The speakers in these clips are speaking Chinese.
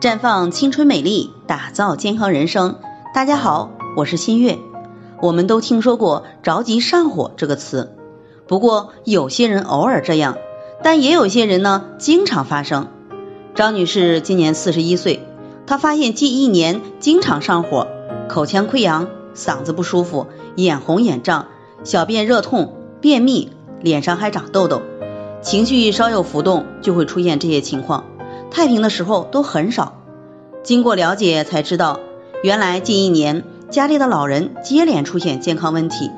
绽放青春美丽，打造健康人生。大家好，我是新月。我们都听说过“着急上火”这个词，不过有些人偶尔这样，但也有些人呢经常发生。张女士今年四十一岁，她发现近一年经常上火，口腔溃疡、嗓子不舒服、眼红眼胀、小便热痛、便秘，脸上还长痘痘，情绪稍有浮动就会出现这些情况。太平的时候都很少。经过了解才知道，原来近一年家里的老人接连出现健康问题，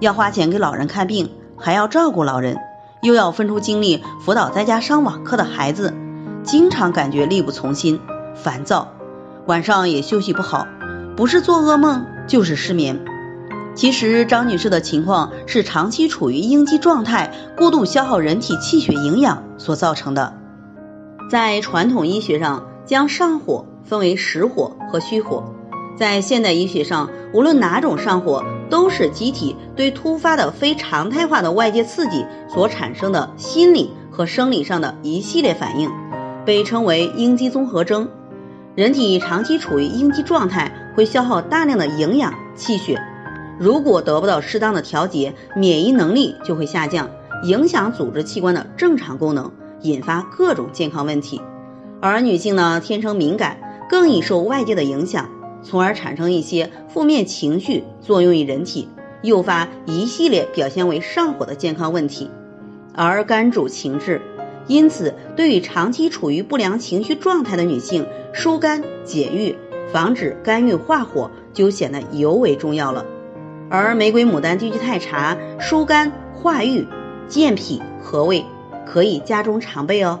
要花钱给老人看病，还要照顾老人，又要分出精力辅导在家上网课的孩子，经常感觉力不从心、烦躁，晚上也休息不好，不是做噩梦就是失眠。其实张女士的情况是长期处于应激状态，过度消耗人体气血营养所造成的。在传统医学上，将上火分为实火和虚火。在现代医学上，无论哪种上火，都是机体对突发的非常态化的外界刺激所产生的心理和生理上的一系列反应，被称为应激综合征。人体长期处于应激状态，会消耗大量的营养气血，如果得不到适当的调节，免疫能力就会下降，影响组织器官的正常功能。引发各种健康问题，而女性呢天生敏感，更易受外界的影响，从而产生一些负面情绪作用于人体，诱发一系列表现为上火的健康问题。而肝主情志，因此对于长期处于不良情绪状态的女性，疏肝解郁，防止肝郁化火就显得尤为重要了。而玫瑰牡丹低聚肽茶疏肝化郁，健脾和胃。可以家中常备哦。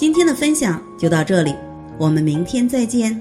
今天的分享就到这里，我们明天再见。